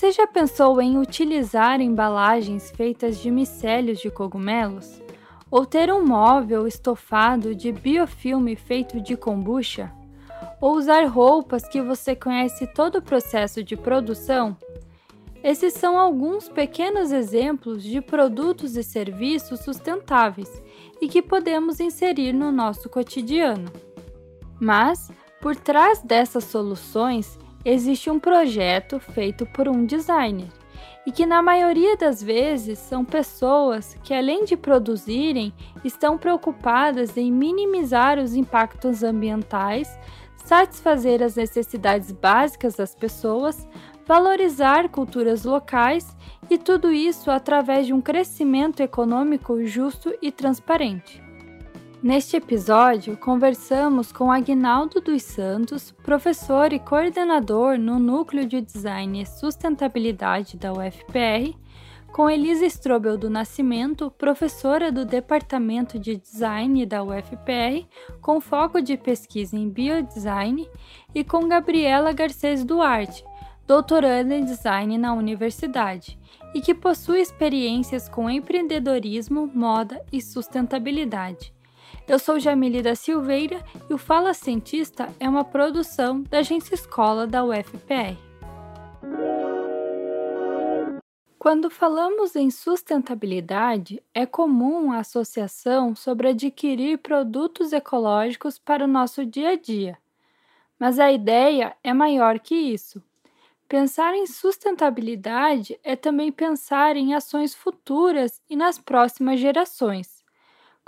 Você já pensou em utilizar embalagens feitas de micélios de cogumelos? Ou ter um móvel estofado de biofilme feito de kombucha? Ou usar roupas que você conhece todo o processo de produção? Esses são alguns pequenos exemplos de produtos e serviços sustentáveis e que podemos inserir no nosso cotidiano. Mas, por trás dessas soluções, existe um projeto feito por um designer e que, na maioria das vezes, são pessoas que, além de produzirem, estão preocupadas em minimizar os impactos ambientais, satisfazer as necessidades básicas das pessoas, valorizar culturas locais e tudo isso através de um crescimento econômico justo e transparente. Neste episódio, conversamos com Agnaldo dos Santos, professor e coordenador no Núcleo de Design e Sustentabilidade da UFPR, com Elisa Strobel do Nascimento, professora do Departamento de Design da UFPR, com foco de pesquisa em biodesign, e com Gabriela Garcês Duarte, doutoranda em design na universidade e que possui experiências com empreendedorismo, moda e sustentabilidade. Eu sou Jamile da Silveira e o Fala Cientista é uma produção da Agência Escola da UFPR. Quando falamos em sustentabilidade, é comum a associação sobre adquirir produtos ecológicos para o nosso dia a dia. Mas a ideia é maior que isso. Pensar em sustentabilidade é também pensar em ações futuras e nas próximas gerações.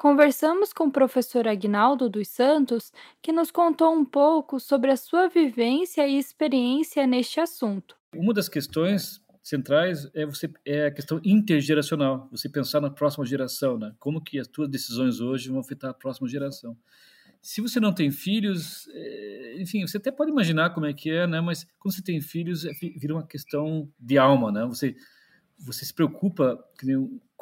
Conversamos com o professor Agnaldo dos Santos, que nos contou um pouco sobre a sua vivência e experiência neste assunto. Uma das questões centrais é você é a questão intergeracional, você pensar na próxima geração, né? Como que as suas decisões hoje vão afetar a próxima geração se você não tem filhos, é, enfim, você até pode imaginar como é que é, né? Mas quando você tem filhos, é, vira uma questão de alma, né? Você você se preocupa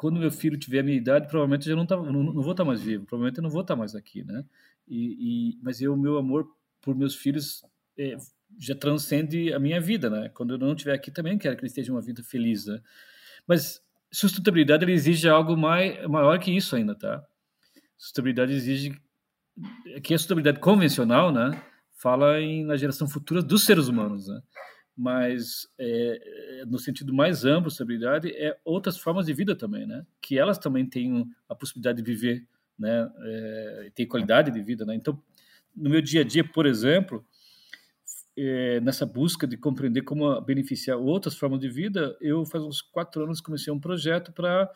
quando meu filho tiver a minha idade, provavelmente eu já não, tá, não, não vou estar tá mais vivo, provavelmente eu não vou estar tá mais aqui, né? E, e mas eu, meu amor por meus filhos é, já transcende a minha vida, né? Quando eu não estiver aqui também quero que eles tenham uma vida feliz, né? Mas sustentabilidade exige algo mais, maior que isso ainda, tá? Sustentabilidade exige que a sustentabilidade convencional, né, fala em, na geração futura dos seres humanos, né? mas é, no sentido mais amplo, sustentabilidade é outras formas de vida também, né? Que elas também tenham a possibilidade de viver, né? É, ter qualidade de vida, né? Então, no meu dia a dia, por exemplo, é, nessa busca de compreender como beneficiar outras formas de vida, eu faz uns quatro anos comecei um projeto para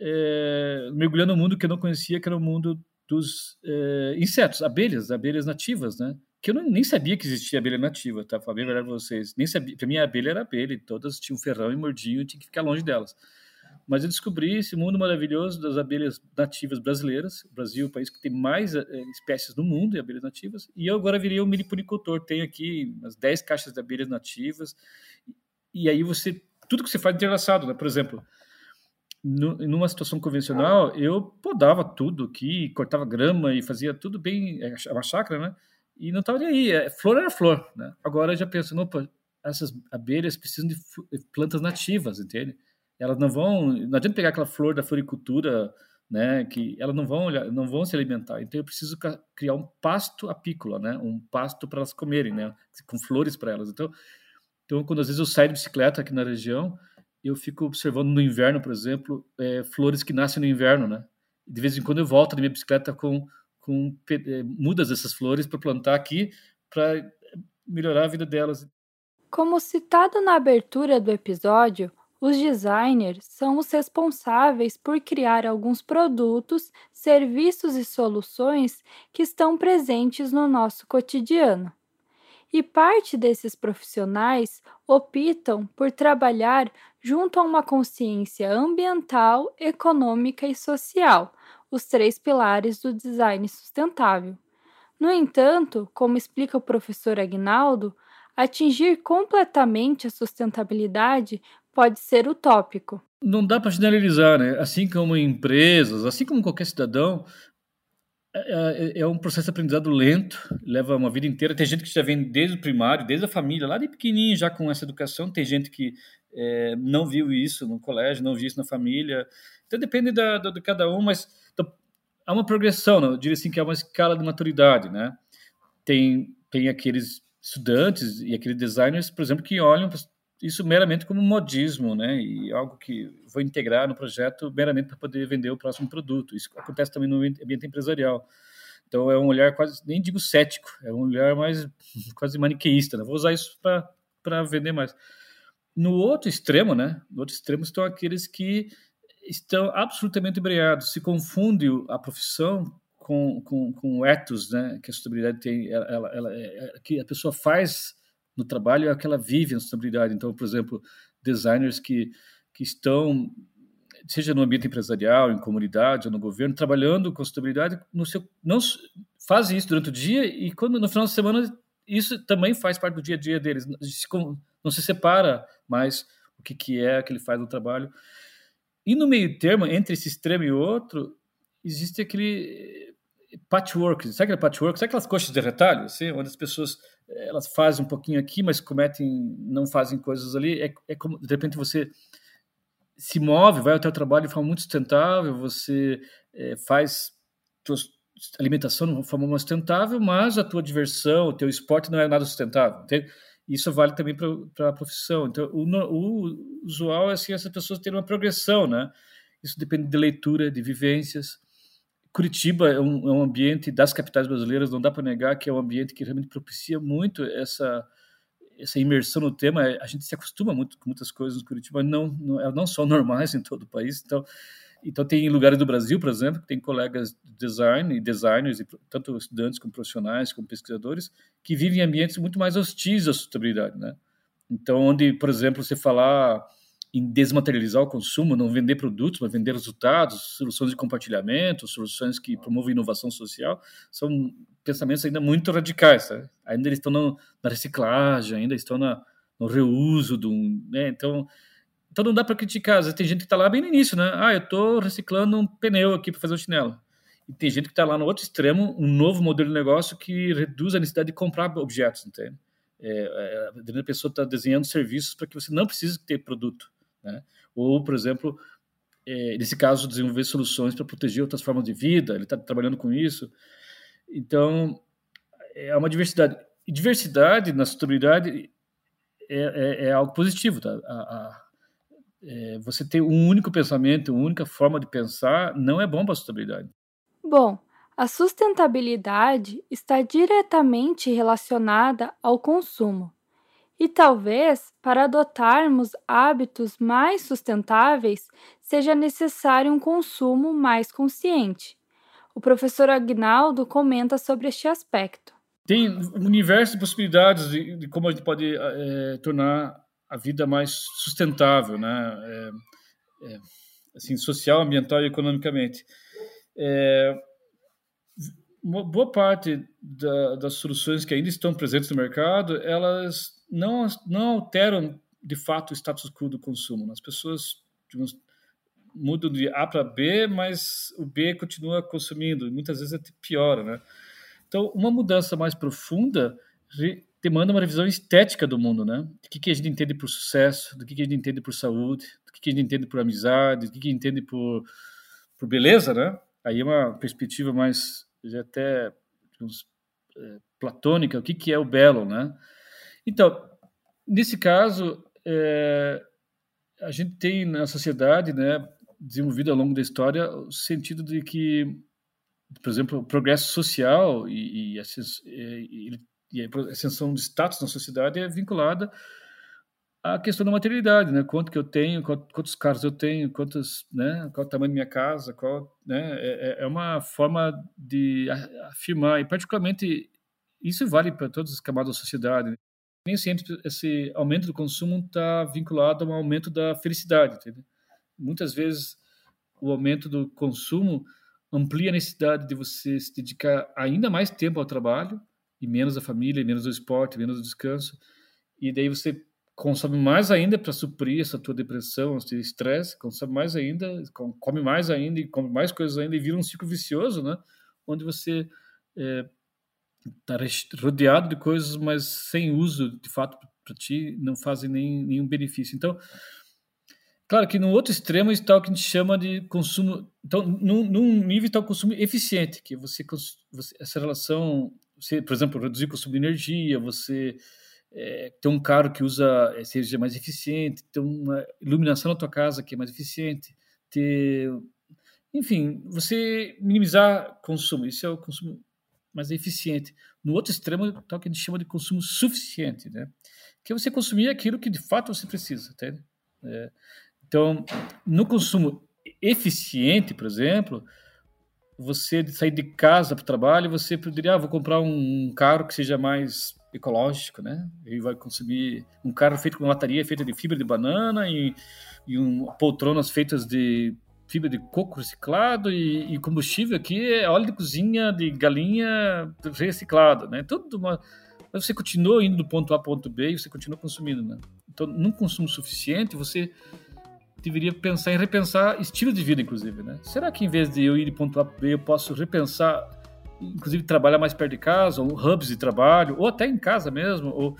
é, mergulhar no mundo que eu não conhecia, que era o mundo dos é, insetos, abelhas, abelhas nativas, né? Que eu não, nem sabia que existia abelha nativa, tá? Falei verdade pra vocês. Nem sabia. Pra mim, a abelha era abelha, todas tinham ferrão e mordiam, e tinha que ficar longe delas. Mas eu descobri esse mundo maravilhoso das abelhas nativas brasileiras. O Brasil é o país que tem mais é, espécies no mundo de abelhas nativas. E eu agora virei um mini puricultor. Tenho aqui umas 10 caixas de abelhas nativas. E aí você. Tudo que você faz é entrelaçado, né? Por exemplo, no, numa situação convencional, eu podava tudo aqui, cortava grama e fazia tudo bem, é uma chácara, né? E não estava nem aí, é, flor era flor, né? Agora eu já penso, opa, essas abelhas precisam de plantas nativas, entende? Elas não vão, não adianta pegar aquela flor da floricultura, né? Que elas não vão, não vão se alimentar. Então eu preciso criar um pasto apícola, né? Um pasto para elas comerem, né? Com flores para elas. Então, então quando às vezes eu saio de bicicleta aqui na região eu fico observando no inverno, por exemplo, é, flores que nascem no inverno, né? De vez em quando eu volto na minha bicicleta com, com é, mudas dessas flores para plantar aqui, para melhorar a vida delas. Como citado na abertura do episódio, os designers são os responsáveis por criar alguns produtos, serviços e soluções que estão presentes no nosso cotidiano. E parte desses profissionais optam por trabalhar junto a uma consciência ambiental, econômica e social, os três pilares do design sustentável. No entanto, como explica o professor Agnaldo, atingir completamente a sustentabilidade pode ser utópico. Não dá para generalizar, né? Assim como empresas, assim como qualquer cidadão, é, é, é, um processo de aprendizado lento, leva uma vida inteira. Tem gente que já vem desde o primário, desde a família, lá de pequenininho, já com essa educação. Tem gente que é, não viu isso no colégio, não viu isso na família. Então depende da, da de cada um, mas então, há uma progressão, né? eu diria assim que é uma escala de maturidade, né? Tem, tem aqueles estudantes e aqueles designers, por exemplo, que olham isso meramente como modismo, né? E algo que vou integrar no projeto meramente para poder vender o próximo produto. Isso acontece também no ambiente empresarial. Então é um olhar quase, nem digo cético, é um olhar mais quase maniqueísta. Né? Vou usar isso para vender mais. No outro extremo, né? No outro extremo estão aqueles que estão absolutamente embreados, se confunde a profissão com, com, com o ethos, né? Que a sustentabilidade tem, ela, ela, ela é, é, que a pessoa faz no trabalho é que ela vive a sustentabilidade. Então, por exemplo, designers que, que estão seja no ambiente empresarial, em comunidade ou no governo, trabalhando com sustentabilidade, no seu, não fazem isso durante o dia e quando no final de semana isso também faz parte do dia a dia deles. Não se separa mais o que, que é que ele faz no trabalho. E no meio termo, entre esse extremo e outro, existe aquele patchwork. Sabe aquele patchwork? Sabe aquelas coxas de retalho? Assim, onde as pessoas elas fazem um pouquinho aqui, mas cometem, não fazem coisas ali. É, é como, de repente, você se move, vai ao seu trabalho de forma muito sustentável, você é, faz tua alimentação de forma mais sustentável, mas a tua diversão, o teu esporte não é nada sustentável. Entende? Isso vale também para a profissão. Então, o, o, usual é assim, essas pessoas terem uma progressão, né? Isso depende de leitura, de vivências. Curitiba é um, é um ambiente das capitais brasileiras, não dá para negar que é um ambiente que realmente propicia muito essa essa imersão no tema, a gente se acostuma muito com muitas coisas no Curitiba, não, não, não são normais em todo o país. Então, então, tem lugares do Brasil, por exemplo, que tem colegas de design e designers, tanto estudantes como profissionais, como pesquisadores, que vivem em ambientes muito mais hostis à sustentabilidade, né? Então, onde, por exemplo, você falar em desmaterializar o consumo, não vender produtos, mas vender resultados, soluções de compartilhamento, soluções que promovem inovação social, são pensamentos ainda muito radicais. Sabe? Ainda eles estão na reciclagem, ainda estão na, no reuso do, né? Então, então não dá para criticar. Tem gente que está lá bem no início, né? Ah, eu estou reciclando um pneu aqui para fazer um chinelo. E tem gente que está lá no outro extremo, um novo modelo de negócio que reduz a necessidade de comprar objetos, entende? É, é, a pessoa está desenhando serviços para que você não precise ter produto. Né? Ou, por exemplo, é, nesse caso, desenvolver soluções para proteger outras formas de vida, ele está trabalhando com isso. Então, é uma diversidade. E diversidade na sustentabilidade é, é, é algo positivo. Tá? A, a, é, você ter um único pensamento, uma única forma de pensar, não é bom para a sustentabilidade. Bom, a sustentabilidade está diretamente relacionada ao consumo. E talvez, para adotarmos hábitos mais sustentáveis, seja necessário um consumo mais consciente. O professor Agnaldo comenta sobre este aspecto. Tem um universo de possibilidades de, de como a gente pode é, tornar a vida mais sustentável, né? É, é, assim, social, ambiental e economicamente. É, uma boa parte da, das soluções que ainda estão presentes no mercado, elas não, não alteram de fato o status quo do consumo. As pessoas digamos, mudam de A para B, mas o B continua consumindo, e muitas vezes até piora. Né? Então, uma mudança mais profunda demanda uma revisão estética do mundo, né? Do que, que a gente entende por sucesso, do que, que a gente entende por saúde, do que, que a gente entende por amizade, do que, que a gente entende por, por beleza, né? Aí é uma perspectiva mais já até digamos, é, platônica, o que, que é o belo, né? Então, nesse caso, é, a gente tem na sociedade, né, desenvolvido ao longo da história, o sentido de que, por exemplo, o progresso social e, e, a, e a ascensão de status na sociedade é vinculada à questão da materialidade, né? Quanto que eu tenho, quantos carros eu tenho, quantos, né? Qual o tamanho da minha casa, qual, né? É, é, é uma forma de afirmar e particularmente isso vale para todas as camadas da sociedade. Nem sempre esse aumento do consumo está vinculado a um aumento da felicidade. Entendeu? Muitas vezes o aumento do consumo amplia a necessidade de você se dedicar ainda mais tempo ao trabalho e menos à família, menos ao esporte, menos ao descanso. E daí você consome mais ainda para suprir essa tua depressão, esse estresse, consome mais ainda, come mais ainda e come mais coisas ainda e vira um ciclo vicioso, né? Onde você é, está rodeado de coisas, mas sem uso, de fato, para ti não fazem nem, nenhum benefício. Então, claro que no outro extremo está o que a gente chama de consumo. Então, num, num nível está o consumo eficiente, que você, você essa relação, você, por exemplo, reduzir o consumo de energia, você é, ter um carro que usa é, seja mais eficiente, ter uma iluminação na tua casa que é mais eficiente, ter, enfim, você minimizar consumo. Isso é o consumo mais eficiente. No outro extremo está o que a gente chama de consumo suficiente, né? Que é você consumir aquilo que de fato você precisa? É, então, no consumo eficiente, por exemplo, você sair de casa para o trabalho, você poderia, ah, vou comprar um carro que seja mais ecológico, né? Ele vai consumir um carro feito com lataria feita de fibra de banana e, e um, poltronas feitas de fibra de coco reciclado e, e, combustível aqui é óleo de cozinha de galinha reciclado, né? Tudo uma... Mas você continua indo do ponto A ao ponto B e você continua consumindo, né? Então, num consumo suficiente, você deveria pensar em repensar estilo de vida, inclusive, né? Será que em vez de eu ir de ponto A para B, eu posso repensar inclusive trabalhar mais perto de casa, ou hubs de trabalho, ou até em casa mesmo, ou,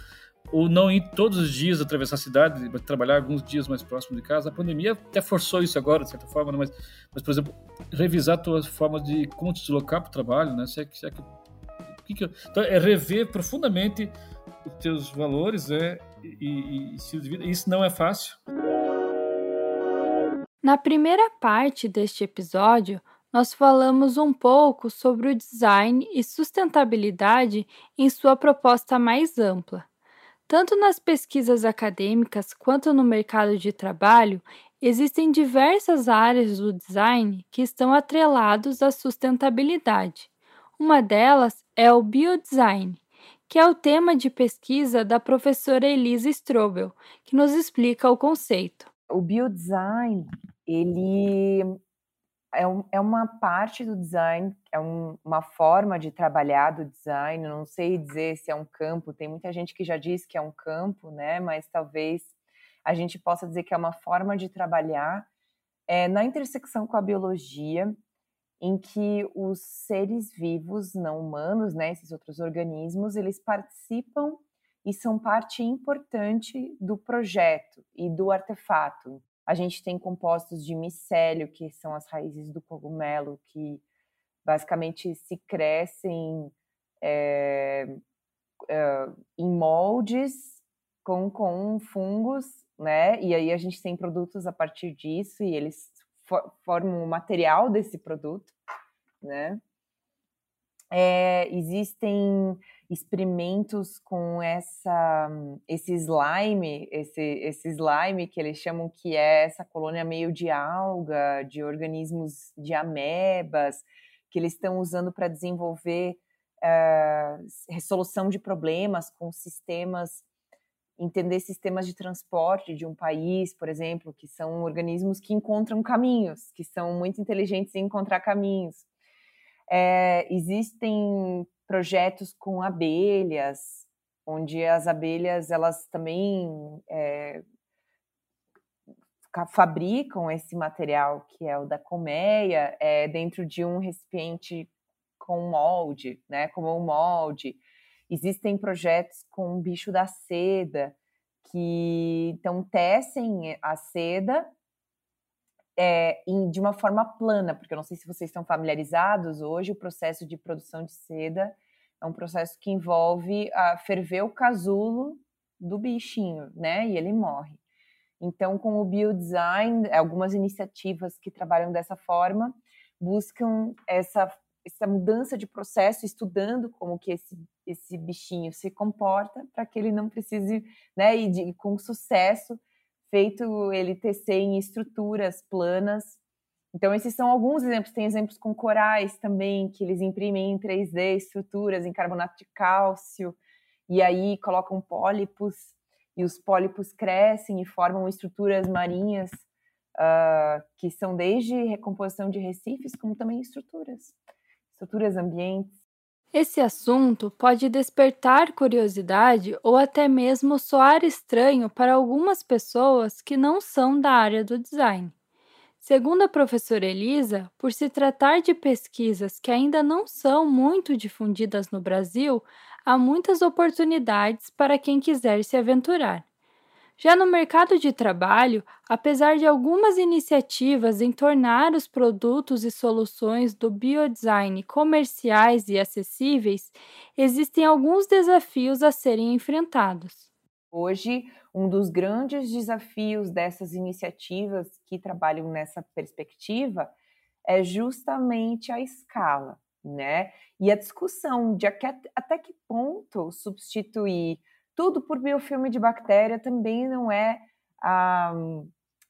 ou não ir todos os dias atravessar a cidade, mas trabalhar alguns dias mais próximo de casa. A pandemia até forçou isso agora, de certa forma, né? mas, mas, por exemplo, revisar a tua forma de como te deslocar para o trabalho, né? Se é, se é que, que, que eu... então, é rever profundamente os teus valores né? e, e estilo de vida. Isso não é fácil. Na primeira parte deste episódio, nós falamos um pouco sobre o design e sustentabilidade em sua proposta mais ampla. Tanto nas pesquisas acadêmicas quanto no mercado de trabalho, existem diversas áreas do design que estão atrelados à sustentabilidade. Uma delas é o biodesign, que é o tema de pesquisa da professora Elisa Strobel, que nos explica o conceito. O biodesign, ele é, um, é uma parte do design, é um, uma forma de trabalhar do design. Não sei dizer se é um campo, tem muita gente que já diz que é um campo, né? Mas talvez a gente possa dizer que é uma forma de trabalhar é, na intersecção com a biologia, em que os seres vivos não humanos, né, esses outros organismos, eles participam e são parte importante do projeto e do artefato. A gente tem compostos de micélio, que são as raízes do cogumelo, que basicamente se crescem é, é, em moldes com, com fungos, né? E aí a gente tem produtos a partir disso e eles for, formam o material desse produto, né? É, existem experimentos com essa esse slime, esse, esse slime que eles chamam que é essa colônia meio de alga, de organismos de amebas, que eles estão usando para desenvolver uh, resolução de problemas com sistemas, entender sistemas de transporte de um país, por exemplo, que são organismos que encontram caminhos, que são muito inteligentes em encontrar caminhos. É, existem projetos com abelhas, onde as abelhas elas também é, fabricam esse material que é o da colmeia é, dentro de um recipiente com molde, né, como um molde. Existem projetos com o bicho da seda que então tecem a seda é, em, de uma forma plana, porque eu não sei se vocês estão familiarizados, hoje o processo de produção de seda é um processo que envolve a ferver o casulo do bichinho, né? E ele morre. Então, com o biodesign, algumas iniciativas que trabalham dessa forma buscam essa, essa mudança de processo, estudando como que esse, esse bichinho se comporta para que ele não precise, né? E de, com sucesso feito ele tecer em estruturas planas. Então, esses são alguns exemplos. Tem exemplos com corais também, que eles imprimem em 3D estruturas em carbonato de cálcio, e aí colocam pólipos, e os pólipos crescem e formam estruturas marinhas, uh, que são desde recomposição de recifes, como também estruturas, estruturas ambientes. Esse assunto pode despertar curiosidade ou até mesmo soar estranho para algumas pessoas que não são da área do design. Segundo a professora Elisa, por se tratar de pesquisas que ainda não são muito difundidas no Brasil, há muitas oportunidades para quem quiser se aventurar. Já no mercado de trabalho, apesar de algumas iniciativas em tornar os produtos e soluções do biodesign comerciais e acessíveis, existem alguns desafios a serem enfrentados. Hoje, um dos grandes desafios dessas iniciativas que trabalham nessa perspectiva é justamente a escala, né? E a discussão de até que ponto substituir tudo por biofilme de bactéria também não é ah,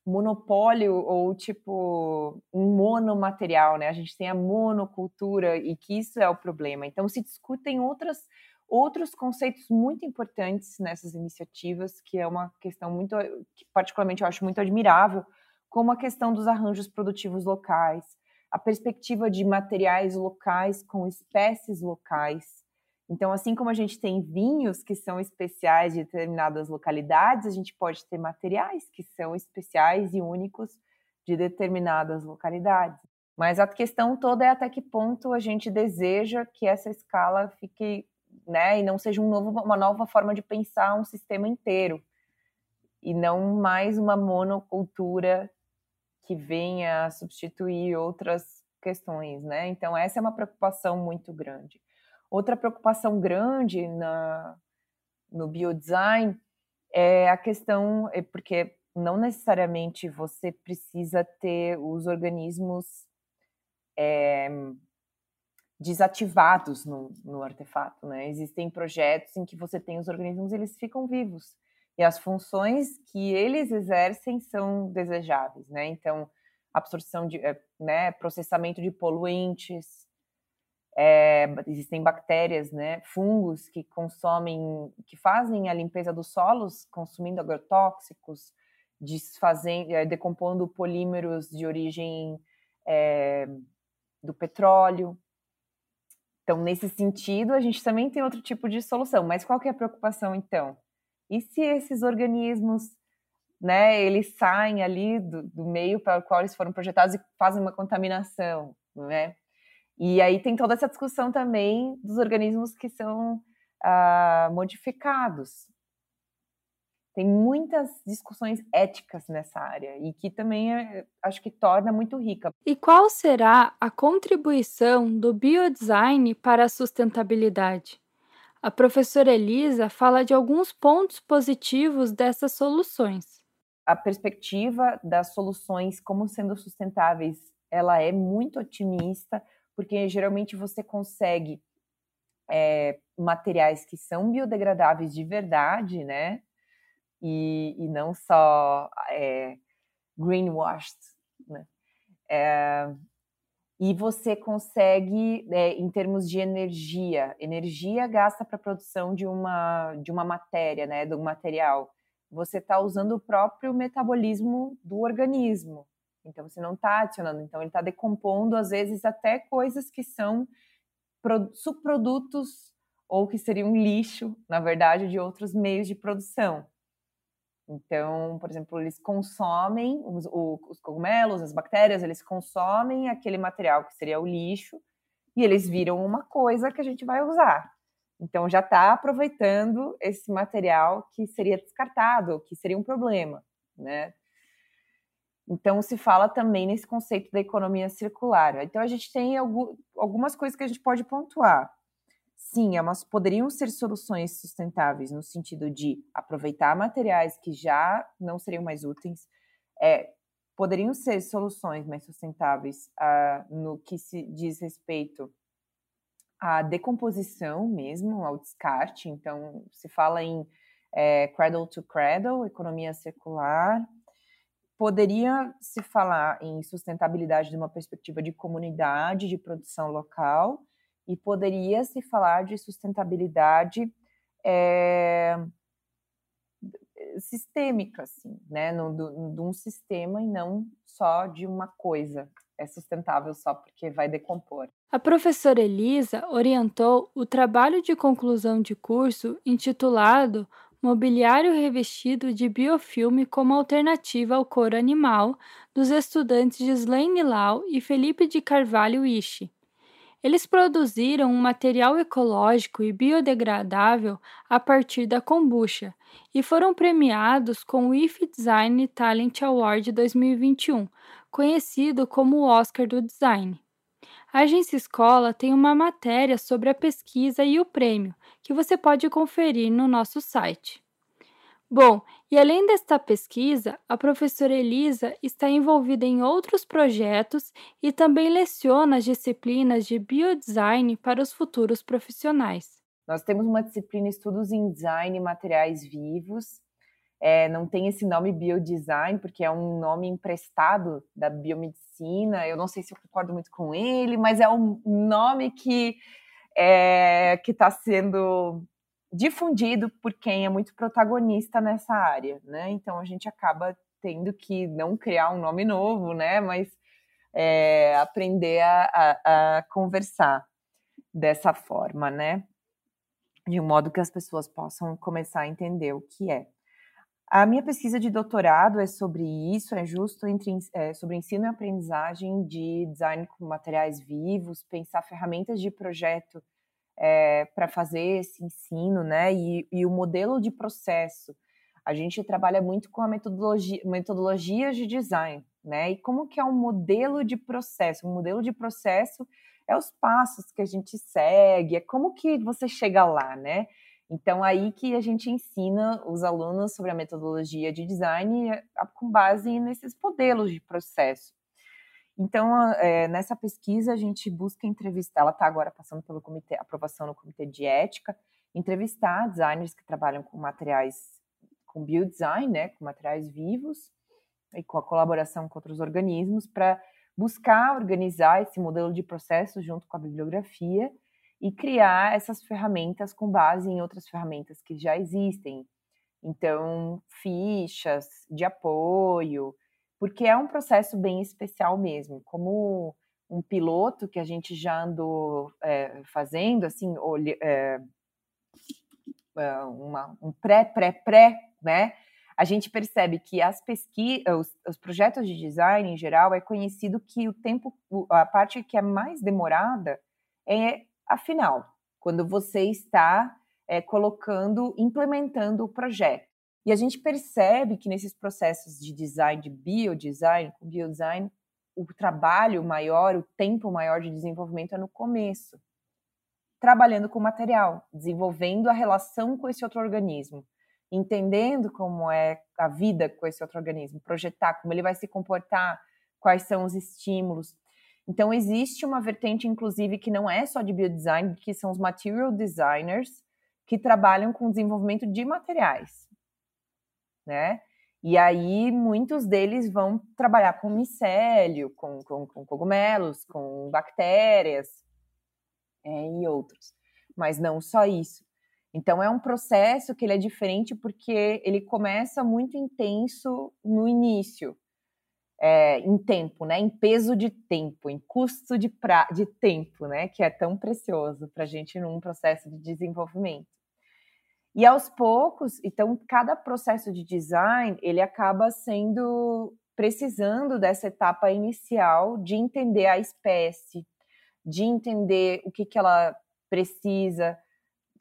monopólio ou tipo um monomaterial, né? A gente tem a monocultura e que isso é o problema. Então se discutem outras outros conceitos muito importantes nessas iniciativas, que é uma questão muito que particularmente eu acho muito admirável, como a questão dos arranjos produtivos locais, a perspectiva de materiais locais com espécies locais, então, assim como a gente tem vinhos que são especiais de determinadas localidades, a gente pode ter materiais que são especiais e únicos de determinadas localidades. Mas a questão toda é até que ponto a gente deseja que essa escala fique, né, e não seja um novo, uma nova forma de pensar um sistema inteiro, e não mais uma monocultura que venha substituir outras questões, né? Então essa é uma preocupação muito grande. Outra preocupação grande na, no biodesign é a questão, é porque não necessariamente você precisa ter os organismos é, desativados no, no, artefato, né? Existem projetos em que você tem os organismos, eles ficam vivos e as funções que eles exercem são desejáveis, né? Então, absorção de, é, né, processamento de poluentes, é, existem bactérias, né, fungos que consomem, que fazem a limpeza dos solos, consumindo agrotóxicos, desfazendo, é, decompondo polímeros de origem é, do petróleo. Então, nesse sentido, a gente também tem outro tipo de solução. Mas qual que é a preocupação, então? E se esses organismos, né, eles saem ali do, do meio para o qual eles foram projetados e fazem uma contaminação, né? E aí tem toda essa discussão também dos organismos que são uh, modificados. Tem muitas discussões éticas nessa área e que também é, acho que torna muito rica. E qual será a contribuição do biodesign para a sustentabilidade? A professora Elisa fala de alguns pontos positivos dessas soluções. A perspectiva das soluções como sendo sustentáveis, ela é muito otimista, porque geralmente você consegue é, materiais que são biodegradáveis de verdade, né? E, e não só é, greenwashed, né? É, e você consegue, é, em termos de energia, energia gasta para a produção de uma, de uma matéria, né, de um material. Você está usando o próprio metabolismo do organismo. Então você não está adicionando, então ele está decompondo às vezes até coisas que são subprodutos ou que seriam lixo, na verdade, de outros meios de produção. Então, por exemplo, eles consomem os, os cogumelos, as bactérias, eles consomem aquele material que seria o lixo e eles viram uma coisa que a gente vai usar. Então já está aproveitando esse material que seria descartado, que seria um problema, né? Então, se fala também nesse conceito da economia circular. Então, a gente tem algumas coisas que a gente pode pontuar. Sim, elas poderiam ser soluções sustentáveis no sentido de aproveitar materiais que já não seriam mais úteis, é, poderiam ser soluções mais sustentáveis ah, no que se diz respeito à decomposição mesmo, ao descarte. Então, se fala em é, cradle to cradle, economia circular, poderia se falar em sustentabilidade de uma perspectiva de comunidade, de produção local, e poderia se falar de sustentabilidade é, sistêmica, assim, né, de um sistema e não só de uma coisa. É sustentável só porque vai decompor. A professora Elisa orientou o trabalho de conclusão de curso intitulado mobiliário revestido de biofilme como alternativa ao couro animal dos estudantes Gislaine Lau e Felipe de Carvalho Ishi. Eles produziram um material ecológico e biodegradável a partir da kombucha e foram premiados com o IF Design Talent Award 2021, conhecido como o Oscar do Design. A Agência Escola tem uma matéria sobre a pesquisa e o prêmio, que você pode conferir no nosso site. Bom, e além desta pesquisa, a professora Elisa está envolvida em outros projetos e também leciona as disciplinas de biodesign para os futuros profissionais. Nós temos uma disciplina Estudos em Design e Materiais Vivos. É, não tem esse nome biodesign, porque é um nome emprestado da biomedicina. Eu não sei se eu concordo muito com ele, mas é um nome que é, está sendo difundido por quem é muito protagonista nessa área, né? Então a gente acaba tendo que não criar um nome novo, né? Mas é, aprender a, a, a, conversar dessa forma, né? De um modo que as pessoas possam começar a entender o que é. A minha pesquisa de doutorado é sobre isso, é justo entre é, sobre ensino e aprendizagem de design com materiais vivos, pensar ferramentas de projeto é, para fazer esse ensino, né? E, e, o modelo de processo. A gente trabalha muito com a metodologia, metodologias de design, né? E como que é um modelo de processo? Um modelo de processo é os passos que a gente segue, é como que você chega lá, né? Então, aí que a gente ensina os alunos sobre a metodologia de design com base nesses modelos de processo. Então, é, nessa pesquisa, a gente busca entrevistar, ela está agora passando comitê, aprovação no comitê de ética, entrevistar designers que trabalham com materiais, com biodesign, né, com materiais vivos, e com a colaboração com outros organismos, para buscar organizar esse modelo de processo junto com a bibliografia e criar essas ferramentas com base em outras ferramentas que já existem. Então, fichas de apoio, porque é um processo bem especial mesmo. Como um piloto que a gente já andou é, fazendo, assim, olhe, é, é, uma, um pré-pré-pré, né? A gente percebe que as pesquisas, os, os, projetos de design em geral é conhecido que o tempo, a parte que é mais demorada é a final, quando você está é, colocando, implementando o projeto. E a gente percebe que nesses processos de design, de biodesign, com biodesign, o trabalho maior, o tempo maior de desenvolvimento é no começo. Trabalhando com material, desenvolvendo a relação com esse outro organismo, entendendo como é a vida com esse outro organismo, projetar como ele vai se comportar, quais são os estímulos. Então, existe uma vertente, inclusive, que não é só de biodesign, que são os material designers, que trabalham com desenvolvimento de materiais né? E aí muitos deles vão trabalhar com micélio, com, com, com cogumelos, com bactérias é, e outros. Mas não só isso. Então é um processo que ele é diferente porque ele começa muito intenso no início, é, em tempo, né? Em peso de tempo, em custo de, pra, de tempo, né? Que é tão precioso para a gente num processo de desenvolvimento. E aos poucos, então, cada processo de design, ele acaba sendo precisando dessa etapa inicial de entender a espécie, de entender o que, que ela precisa,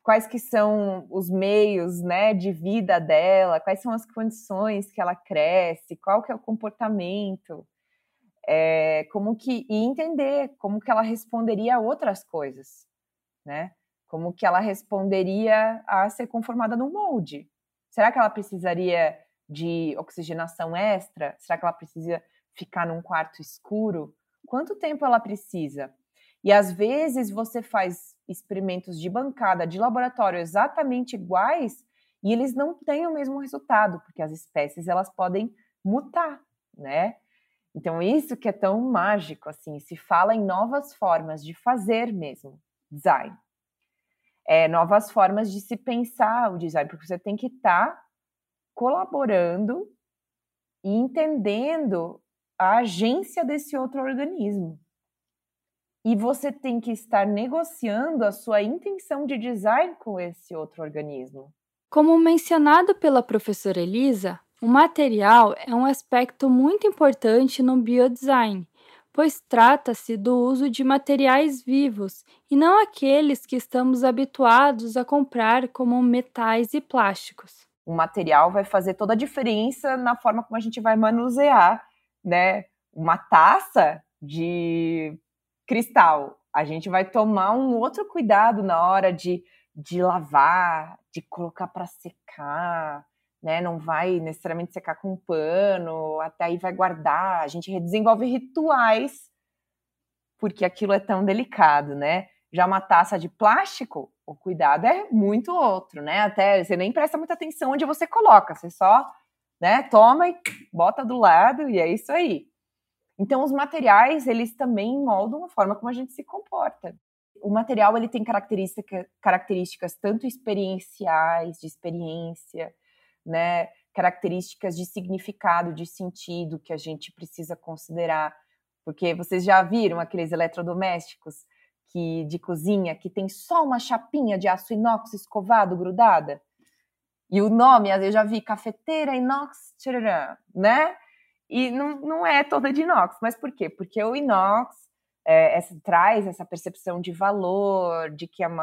quais que são os meios, né, de vida dela, quais são as condições que ela cresce, qual que é o comportamento, é, como que e entender como que ela responderia a outras coisas, né? Como que ela responderia a ser conformada no molde? Será que ela precisaria de oxigenação extra? Será que ela precisa ficar num quarto escuro? Quanto tempo ela precisa? E às vezes você faz experimentos de bancada, de laboratório exatamente iguais e eles não têm o mesmo resultado, porque as espécies elas podem mutar, né? Então isso que é tão mágico assim, se fala em novas formas de fazer mesmo design é, novas formas de se pensar o design, porque você tem que estar tá colaborando e entendendo a agência desse outro organismo. E você tem que estar negociando a sua intenção de design com esse outro organismo. Como mencionado pela professora Elisa, o material é um aspecto muito importante no biodesign, pois trata-se do uso de materiais vivos e não aqueles que estamos habituados a comprar como metais e plásticos. O material vai fazer toda a diferença na forma como a gente vai manusear, né? Uma taça de cristal, a gente vai tomar um outro cuidado na hora de, de lavar, de colocar para secar, né? Não vai necessariamente secar com um pano, até aí vai guardar. A gente desenvolve rituais porque aquilo é tão delicado, né? Já uma taça de plástico, o cuidado é muito outro, né? Até você nem presta muita atenção onde você coloca, você só, né, toma e bota do lado e é isso aí. Então os materiais, eles também moldam a forma como a gente se comporta. O material ele tem característica, características tanto experienciais, de experiência, né, características de significado, de sentido que a gente precisa considerar, porque vocês já viram aqueles eletrodomésticos que de cozinha que tem só uma chapinha de aço inox escovado grudada? E o nome, eu já vi cafeteira inox, tcharará, né? E não, não é toda de inox, mas por quê? Porque o inox é, essa, traz essa percepção de valor, de que é um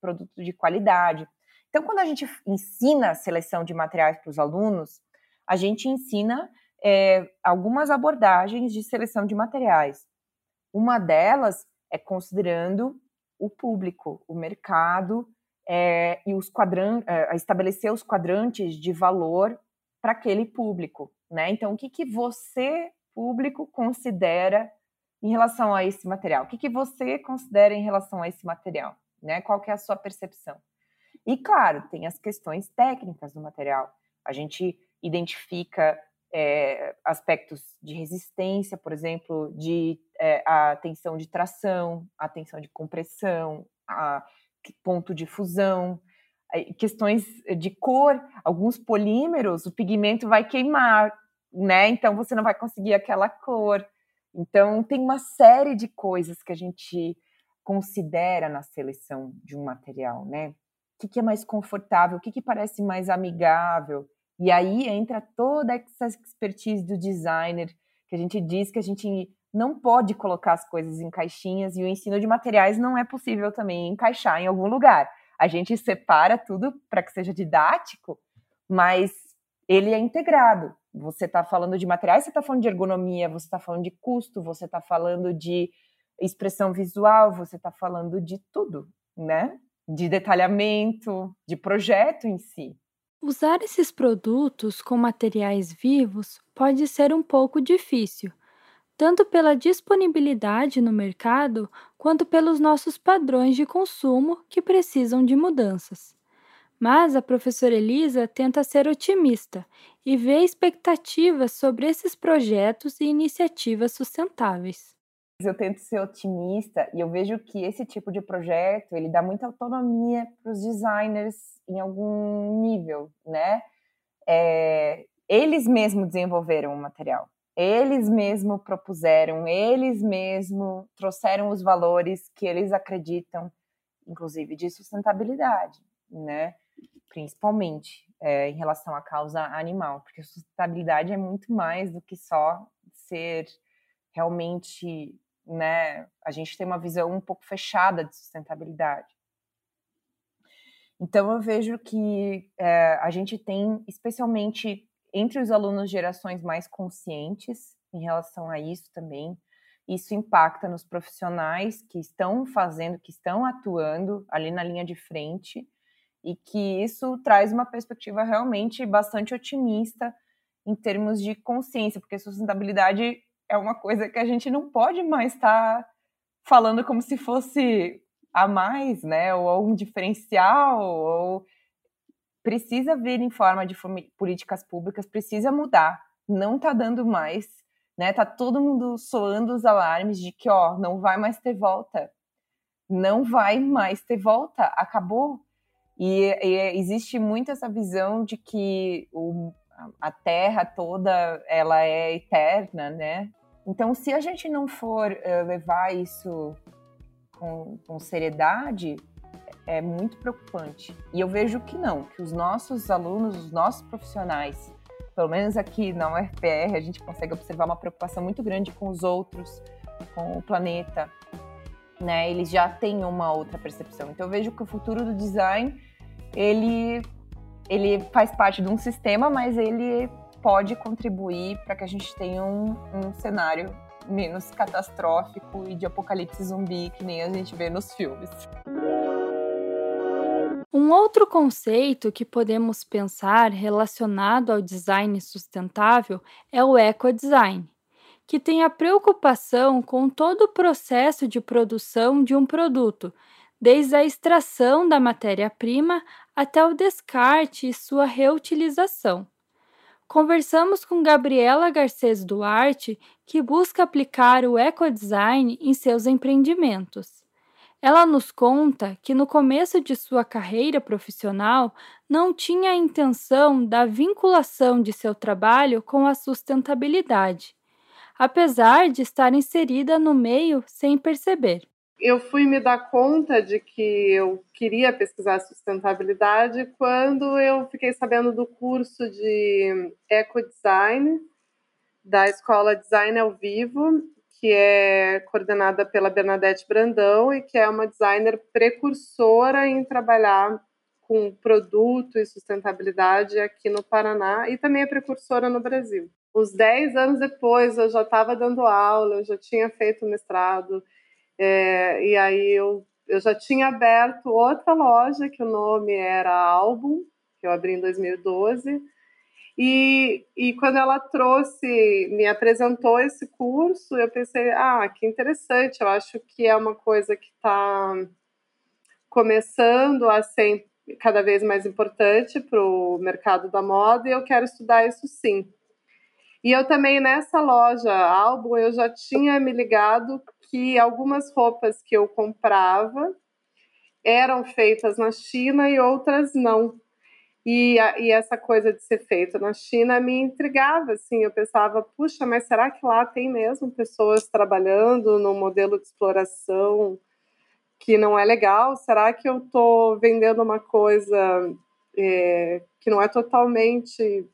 produto de qualidade. Então, quando a gente ensina a seleção de materiais para os alunos, a gente ensina é, algumas abordagens de seleção de materiais. Uma delas é considerando o público, o mercado é, e os quadrantes, é, estabelecer os quadrantes de valor para aquele público, né? Então, o que, que você, público, considera em relação a esse material? O que, que você considera em relação a esse material? Né? Qual que é a sua percepção? E, claro, tem as questões técnicas do material. A gente identifica é, aspectos de resistência, por exemplo, de é, a tensão de tração, a tensão de compressão, a ponto de fusão, questões de cor, alguns polímeros, o pigmento vai queimar, né? Então você não vai conseguir aquela cor. Então tem uma série de coisas que a gente considera na seleção de um material, né? que, que é mais confortável, o que, que parece mais amigável. E aí entra toda essa expertise do designer, que a gente diz que a gente não pode colocar as coisas em caixinhas e o ensino de materiais não é possível também encaixar em algum lugar. A gente separa tudo para que seja didático, mas ele é integrado. Você está falando de materiais, você está falando de ergonomia, você está falando de custo, você está falando de expressão visual, você está falando de tudo, né? de detalhamento, de projeto em si. Usar esses produtos com materiais vivos pode ser um pouco difícil, tanto pela disponibilidade no mercado quanto pelos nossos padrões de consumo que precisam de mudanças. Mas a professora Elisa tenta ser otimista e vê expectativas sobre esses projetos e iniciativas sustentáveis eu tento ser otimista e eu vejo que esse tipo de projeto ele dá muita autonomia para os designers em algum nível, né? É, eles mesmos desenvolveram o material, eles mesmos propuseram, eles mesmos trouxeram os valores que eles acreditam, inclusive de sustentabilidade, né? Principalmente é, em relação à causa animal, porque sustentabilidade é muito mais do que só ser realmente né? A gente tem uma visão um pouco fechada de sustentabilidade. Então eu vejo que é, a gente tem, especialmente entre os alunos, gerações mais conscientes em relação a isso também. Isso impacta nos profissionais que estão fazendo, que estão atuando ali na linha de frente, e que isso traz uma perspectiva realmente bastante otimista em termos de consciência, porque sustentabilidade é uma coisa que a gente não pode mais estar tá falando como se fosse a mais, né? Ou um diferencial, ou precisa vir em forma de políticas públicas, precisa mudar. Não está dando mais, né? Tá todo mundo soando os alarmes de que, ó, não vai mais ter volta. Não vai mais ter volta, acabou. E, e existe muito essa visão de que o, a Terra toda ela é eterna, né? Então, se a gente não for uh, levar isso com, com seriedade, é muito preocupante. E eu vejo que não, que os nossos alunos, os nossos profissionais, pelo menos aqui na UFPR, a gente consegue observar uma preocupação muito grande com os outros, com o planeta, né? Eles já têm uma outra percepção. Então eu vejo que o futuro do design, ele ele faz parte de um sistema, mas ele pode contribuir para que a gente tenha um, um cenário menos catastrófico e de apocalipse zumbi que nem a gente vê nos filmes. Um outro conceito que podemos pensar relacionado ao design sustentável é o ecodesign, que tem a preocupação com todo o processo de produção de um produto, desde a extração da matéria-prima até o descarte e sua reutilização. Conversamos com Gabriela Garcês Duarte, que busca aplicar o ecodesign em seus empreendimentos. Ela nos conta que no começo de sua carreira profissional não tinha a intenção da vinculação de seu trabalho com a sustentabilidade, apesar de estar inserida no meio sem perceber. Eu fui me dar conta de que eu queria pesquisar sustentabilidade quando eu fiquei sabendo do curso de ecodesign da Escola Design ao Vivo, que é coordenada pela Bernadette Brandão e que é uma designer precursora em trabalhar com produto e sustentabilidade aqui no Paraná e também é precursora no Brasil. Uns 10 anos depois, eu já estava dando aula, eu já tinha feito mestrado, é, e aí eu, eu já tinha aberto outra loja, que o nome era Álbum, que eu abri em 2012, e, e quando ela trouxe, me apresentou esse curso, eu pensei, ah, que interessante, eu acho que é uma coisa que está começando a ser cada vez mais importante para o mercado da moda e eu quero estudar isso sim. E eu também nessa loja álbum eu já tinha me ligado que algumas roupas que eu comprava eram feitas na China e outras não. E, a, e, essa coisa de ser feito na China me intrigava, assim, eu pensava, puxa, mas será que lá tem mesmo pessoas trabalhando num modelo de exploração que não é legal? Será que eu estou vendendo uma coisa é, que não é totalmente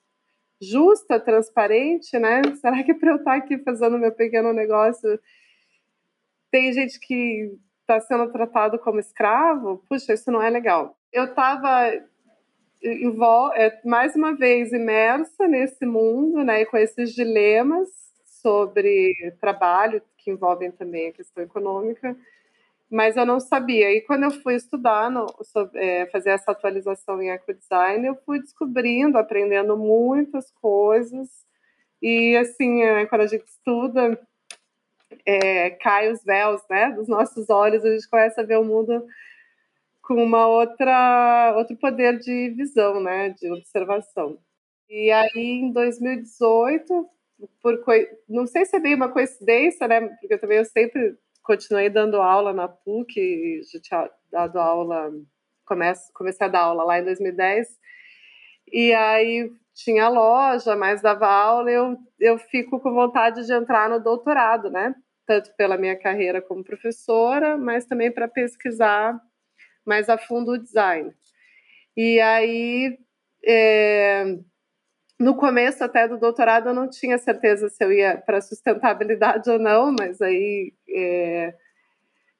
justa, transparente, né? Será que para eu estar aqui fazendo meu pequeno negócio tem gente que está sendo tratado como escravo? Puxa, isso não é legal. Eu estava é, mais uma vez imersa nesse mundo, né, com esses dilemas sobre trabalho que envolvem também a questão econômica, mas eu não sabia. E quando eu fui estudar, no, sobre, é, fazer essa atualização em ecodesign, eu fui descobrindo, aprendendo muitas coisas. E assim, é, quando a gente estuda, é, cai os véus, né, dos nossos olhos, a gente começa a ver o mundo com uma outra outro poder de visão, né, de observação. E aí em 2018, por não sei se é bem uma coincidência, né, porque também eu sempre continuei dando aula na PUC, já tinha dado aula, comece, comecei a dar aula lá em 2010. E aí tinha loja, mas dava aula, eu eu fico com vontade de entrar no doutorado, né? Tanto pela minha carreira como professora, mas também para pesquisar mais a fundo o design. E aí, é, no começo até do doutorado, eu não tinha certeza se eu ia para sustentabilidade ou não, mas aí, é,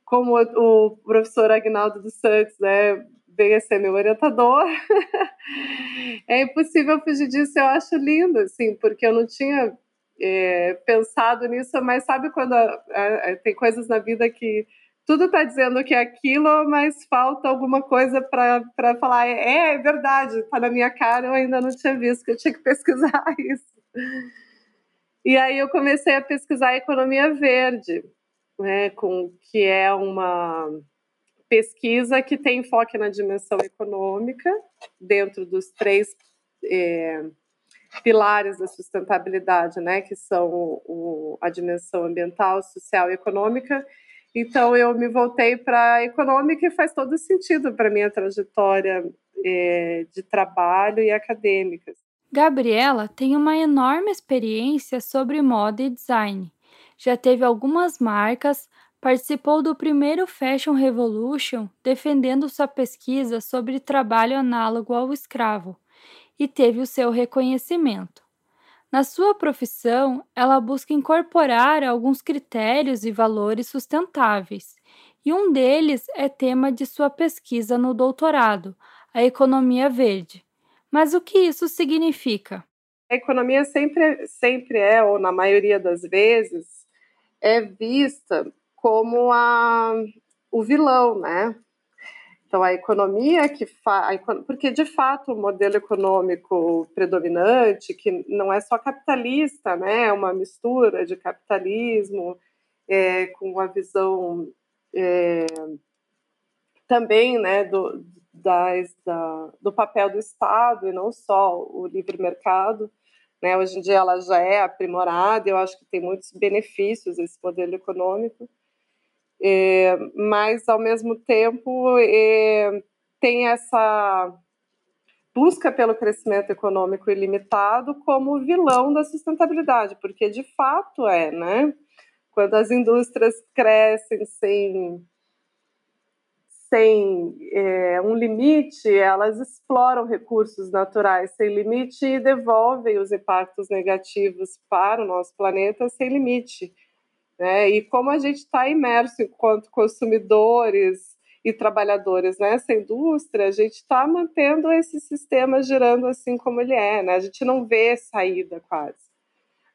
como o, professor Agnaldo dos Santos né, veio a ser meu orientador, é impossível fugir disso. Eu acho lindo, assim, porque eu não tinha é, pensado nisso, mas sabe quando a, a, tem coisas na vida que tudo está dizendo que é aquilo, mas falta alguma coisa para falar. É, é verdade, está na minha cara, eu ainda não tinha visto, que eu tinha que pesquisar isso. E aí eu comecei a pesquisar a economia verde, né, com, que é uma pesquisa que tem enfoque na dimensão econômica, dentro dos três é, pilares da sustentabilidade, né, que são o, a dimensão ambiental, social e econômica, então eu me voltei para a econômica e faz todo sentido para minha trajetória é, de trabalho e acadêmica. Gabriela tem uma enorme experiência sobre moda e design. Já teve algumas marcas, participou do primeiro Fashion Revolution defendendo sua pesquisa sobre trabalho análogo ao escravo e teve o seu reconhecimento. Na sua profissão, ela busca incorporar alguns critérios e valores sustentáveis, e um deles é tema de sua pesquisa no doutorado, a economia verde. Mas o que isso significa? A economia sempre, sempre é, ou na maioria das vezes, é vista como a, o vilão, né? Então, a economia que faz. Porque, de fato, o modelo econômico predominante, que não é só capitalista, né? é uma mistura de capitalismo é, com a visão é, também né, do, das, da, do papel do Estado e não só o livre mercado. Né? Hoje em dia ela já é aprimorada, eu acho que tem muitos benefícios esse modelo econômico. É, mas, ao mesmo tempo, é, tem essa busca pelo crescimento econômico ilimitado como vilão da sustentabilidade, porque de fato é, né? Quando as indústrias crescem sem, sem é, um limite, elas exploram recursos naturais sem limite e devolvem os impactos negativos para o nosso planeta sem limite. Né? E como a gente está imerso enquanto consumidores e trabalhadores nessa indústria, a gente está mantendo esse sistema girando assim como ele é, né? A gente não vê saída quase.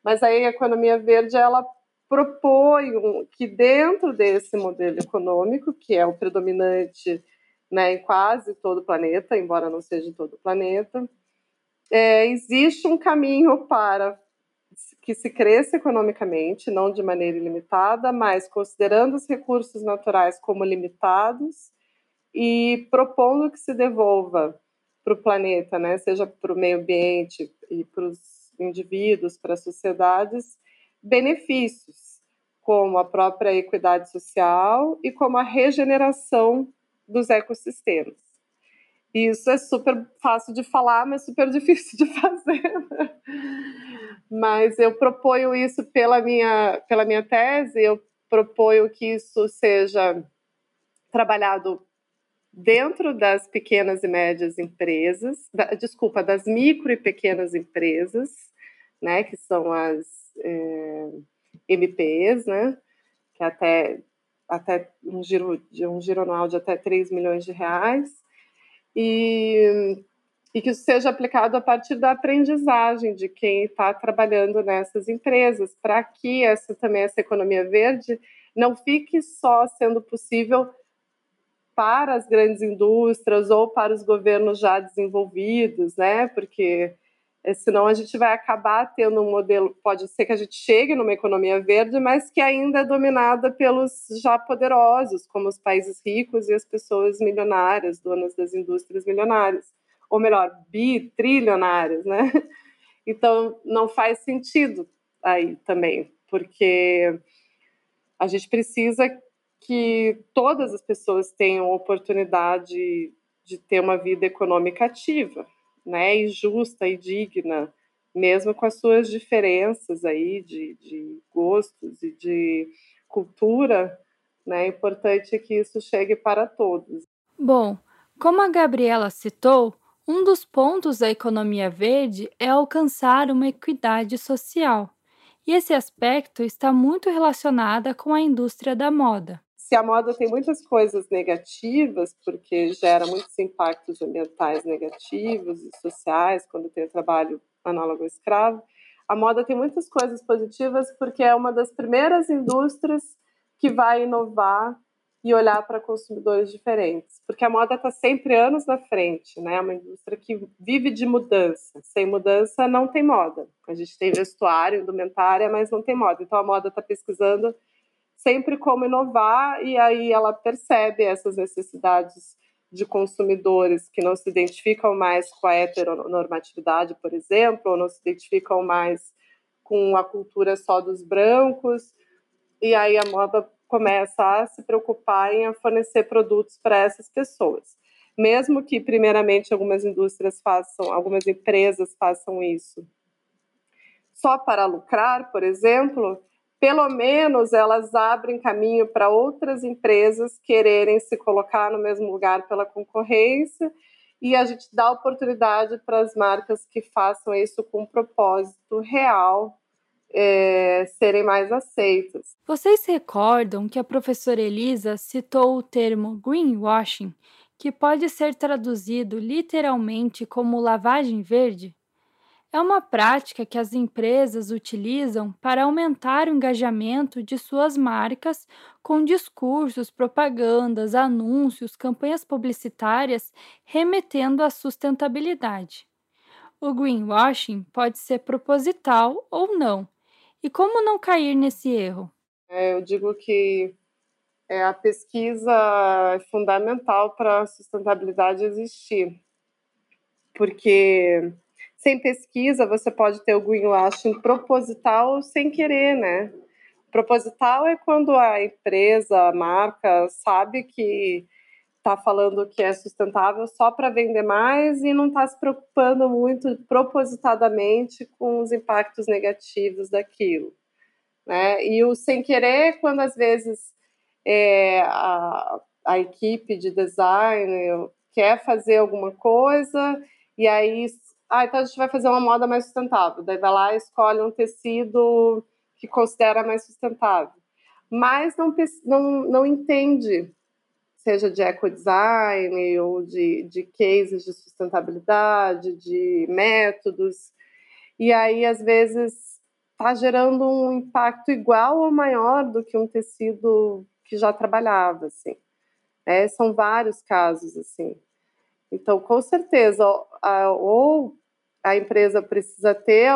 Mas aí a economia verde ela propõe que dentro desse modelo econômico, que é o predominante né, em quase todo o planeta, embora não seja em todo o planeta, é, existe um caminho para que se cresça economicamente, não de maneira ilimitada, mas considerando os recursos naturais como limitados e propondo que se devolva para o planeta, né, seja para o meio ambiente e para os indivíduos, para as sociedades, benefícios, como a própria equidade social e como a regeneração dos ecossistemas. Isso é super fácil de falar, mas super difícil de fazer. Mas eu proponho isso pela minha, pela minha tese, eu proponho que isso seja trabalhado dentro das pequenas e médias empresas, da, desculpa, das micro e pequenas empresas, né, que são as é, MPs, né, que até, até um giro, um giro anual de até 3 milhões de reais, e, e que isso seja aplicado a partir da aprendizagem de quem está trabalhando nessas empresas, para que essa também essa economia verde não fique só sendo possível para as grandes indústrias ou para os governos já desenvolvidos, né? Porque eh, senão a gente vai acabar tendo um modelo, pode ser que a gente chegue numa economia verde, mas que ainda é dominada pelos já poderosos, como os países ricos e as pessoas milionárias, donas das indústrias milionárias, ou melhor, bitrilionárias, né? Então não faz sentido aí também, porque a gente precisa que todas as pessoas tenham oportunidade de ter uma vida econômica ativa, né, e justa e digna, mesmo com as suas diferenças aí de, de gostos e de cultura, né, é importante que isso chegue para todos. Bom, como a Gabriela citou, um dos pontos da economia verde é alcançar uma equidade social. E esse aspecto está muito relacionado com a indústria da moda se a moda tem muitas coisas negativas, porque gera muitos impactos ambientais negativos e sociais quando tem o trabalho análogo ao escravo, a moda tem muitas coisas positivas porque é uma das primeiras indústrias que vai inovar e olhar para consumidores diferentes, porque a moda está sempre anos na frente, né? É uma indústria que vive de mudança. Sem mudança não tem moda. A gente tem vestuário, indumentária, mas não tem moda. Então a moda está pesquisando sempre como inovar, e aí ela percebe essas necessidades de consumidores que não se identificam mais com a heteronormatividade, por exemplo, ou não se identificam mais com a cultura só dos brancos, e aí a moda começa a se preocupar em fornecer produtos para essas pessoas. Mesmo que, primeiramente, algumas indústrias façam, algumas empresas façam isso só para lucrar, por exemplo, pelo menos elas abrem caminho para outras empresas quererem se colocar no mesmo lugar pela concorrência e a gente dá oportunidade para as marcas que façam isso com um propósito real é, serem mais aceitas. Vocês recordam que a professora Elisa citou o termo greenwashing, que pode ser traduzido literalmente como lavagem verde? É uma prática que as empresas utilizam para aumentar o engajamento de suas marcas com discursos, propagandas, anúncios, campanhas publicitárias remetendo à sustentabilidade. O greenwashing pode ser proposital ou não. E como não cair nesse erro? É, eu digo que é, a pesquisa é fundamental para a sustentabilidade existir, porque sem pesquisa, você pode ter o greenwashing proposital sem querer, né? Proposital é quando a empresa, a marca, sabe que está falando que é sustentável só para vender mais e não está se preocupando muito propositadamente com os impactos negativos daquilo. Né? E o sem querer, quando às vezes é, a, a equipe de design quer fazer alguma coisa e aí ah, então a gente vai fazer uma moda mais sustentável. Daí vai lá e escolhe um tecido que considera mais sustentável. Mas não, não, não entende, seja de ecodesign ou de, de cases de sustentabilidade, de métodos. E aí, às vezes, está gerando um impacto igual ou maior do que um tecido que já trabalhava, assim. É, são vários casos, assim. Então, com certeza, ou a empresa precisa ter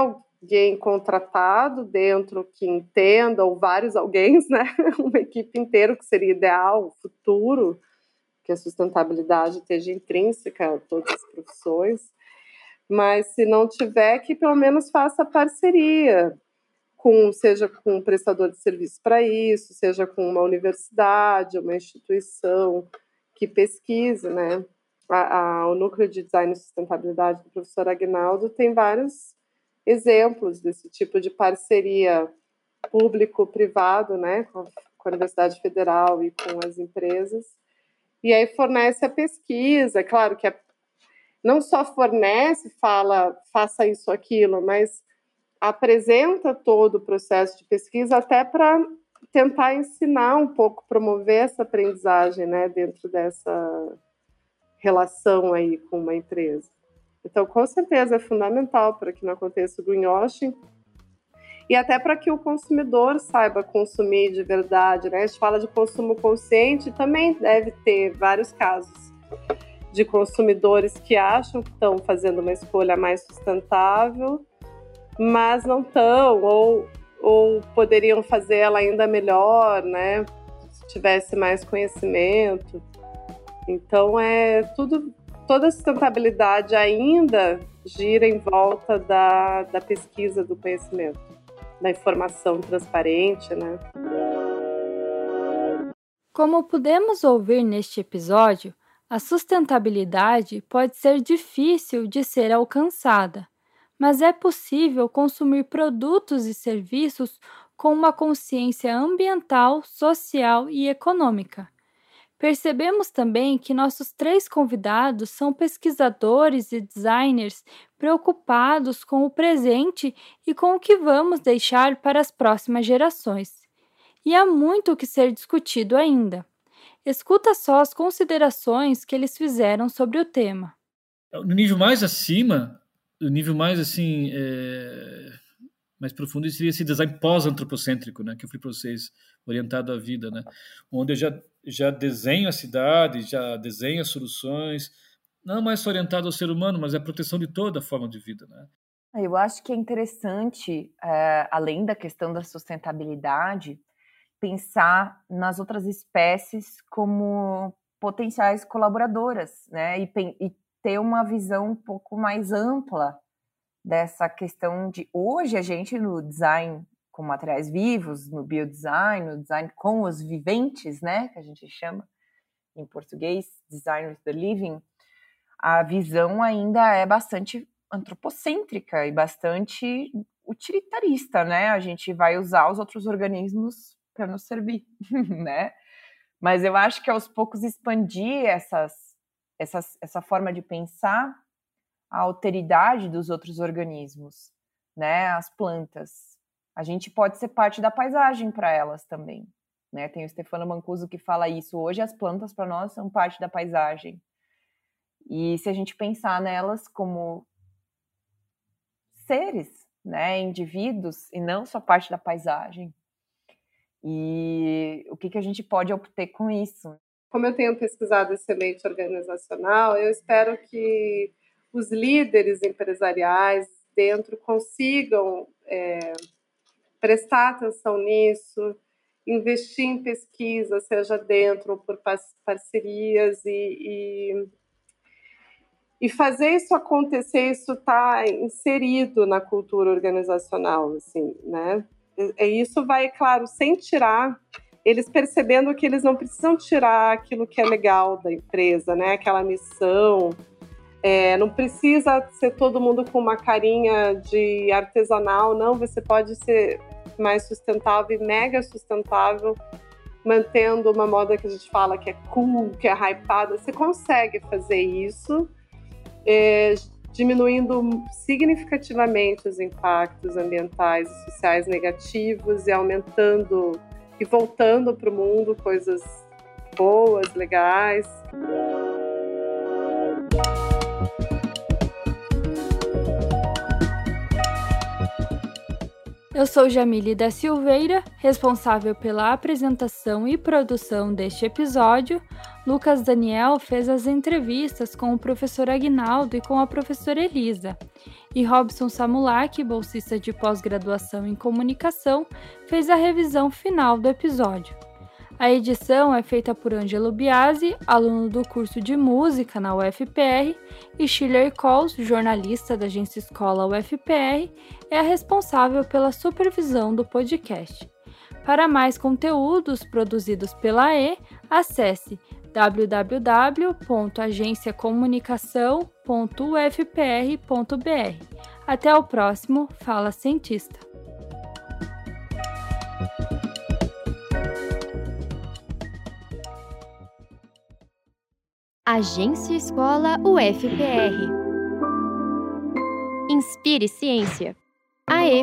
alguém contratado dentro que entenda, ou vários alguém, né? Uma equipe inteira que seria ideal, futuro, que a sustentabilidade esteja intrínseca a todas as profissões. Mas se não tiver, que pelo menos faça parceria, com, seja com um prestador de serviço para isso, seja com uma universidade, uma instituição que pesquise, né? a, a, o núcleo de design e sustentabilidade do professor Agnaldo tem vários exemplos desse tipo de parceria público-privado, né, com, a Universidade Federal e com as empresas. E aí fornece a pesquisa, claro que é, não só fornece, fala, faça isso, aquilo, mas apresenta todo o processo de pesquisa até para tentar ensinar um pouco, promover essa aprendizagem, né, dentro dessa relação aí com uma empresa. Então, com certeza é fundamental para que não aconteça o greenwashing e até para que o consumidor saiba consumir de verdade, né? A gente fala de consumo consciente, também deve ter vários casos de consumidores que acham que estão fazendo uma escolha mais sustentável, mas não estão, ou, ou poderiam fazer ela ainda melhor, né? Se tivesse mais conhecimento. Então é tudo, toda a sustentabilidade ainda gira em volta da, da pesquisa do conhecimento, da informação transparente, né? Como pudemos ouvir neste episódio, a sustentabilidade pode ser difícil de ser alcançada, mas é possível consumir produtos e serviços com uma consciência ambiental, social e econômica. Percebemos também que nossos três convidados são pesquisadores e designers preocupados com o presente e com o que vamos deixar para as próximas gerações. E há muito o que ser discutido ainda. Escuta só as considerações que eles fizeram sobre o tema. No nível mais acima, o nível mais assim é, mais profundo seria esse design pós-antropocêntrico, né, que eu falei para vocês, orientado à vida, né, onde eu já já desenho a cidade, já desenho as soluções, não mais orientado ao ser humano, mas é a proteção de toda a forma de vida, né? Eu acho que é interessante, é, além da questão da sustentabilidade, pensar nas outras espécies como potenciais colaboradoras, né? E, e ter uma visão um pouco mais ampla dessa questão de hoje a gente no design com materiais vivos, no biodesign, no design com os viventes, né, que a gente chama em português, design with the living, a visão ainda é bastante antropocêntrica e bastante utilitarista, né? A gente vai usar os outros organismos para nos servir, né? Mas eu acho que aos poucos expandir essas essa, essa forma de pensar a alteridade dos outros organismos, né? As plantas. A gente pode ser parte da paisagem para elas também. Né? Tem o Stefano Mancuso que fala isso. Hoje as plantas para nós são parte da paisagem. E se a gente pensar nelas como seres, né, indivíduos e não só parte da paisagem. E o que, que a gente pode obter com isso? Como eu tenho pesquisado excelente organizacional, eu espero que os líderes empresariais dentro consigam é, prestar atenção nisso, investir em pesquisa, seja dentro ou por parcerias e, e, e fazer isso acontecer, isso está inserido na cultura organizacional, assim, né? E isso vai, claro, sem tirar eles percebendo que eles não precisam tirar aquilo que é legal da empresa, né? Aquela missão. É, não precisa ser todo mundo com uma carinha de artesanal, não. Você pode ser mais sustentável e mega sustentável, mantendo uma moda que a gente fala que é cool, que é hypada. Você consegue fazer isso, é, diminuindo significativamente os impactos ambientais e sociais negativos e aumentando e voltando para o mundo coisas boas, legais. Eu sou Jamile da Silveira, responsável pela apresentação e produção deste episódio. Lucas Daniel fez as entrevistas com o professor Agnaldo e com a professora Elisa. E Robson Samulak, bolsista de pós-graduação em comunicação, fez a revisão final do episódio. A edição é feita por Angelo Biasi, aluno do curso de música na UFPR, e Schiller Coles, jornalista da agência escola UFPR, é a responsável pela supervisão do podcast. Para mais conteúdos produzidos pela E, acesse www.agenciacomunicação.ufpr.br. Até o próximo Fala Cientista. Agência Escola UFPR. Inspire Ciência. AE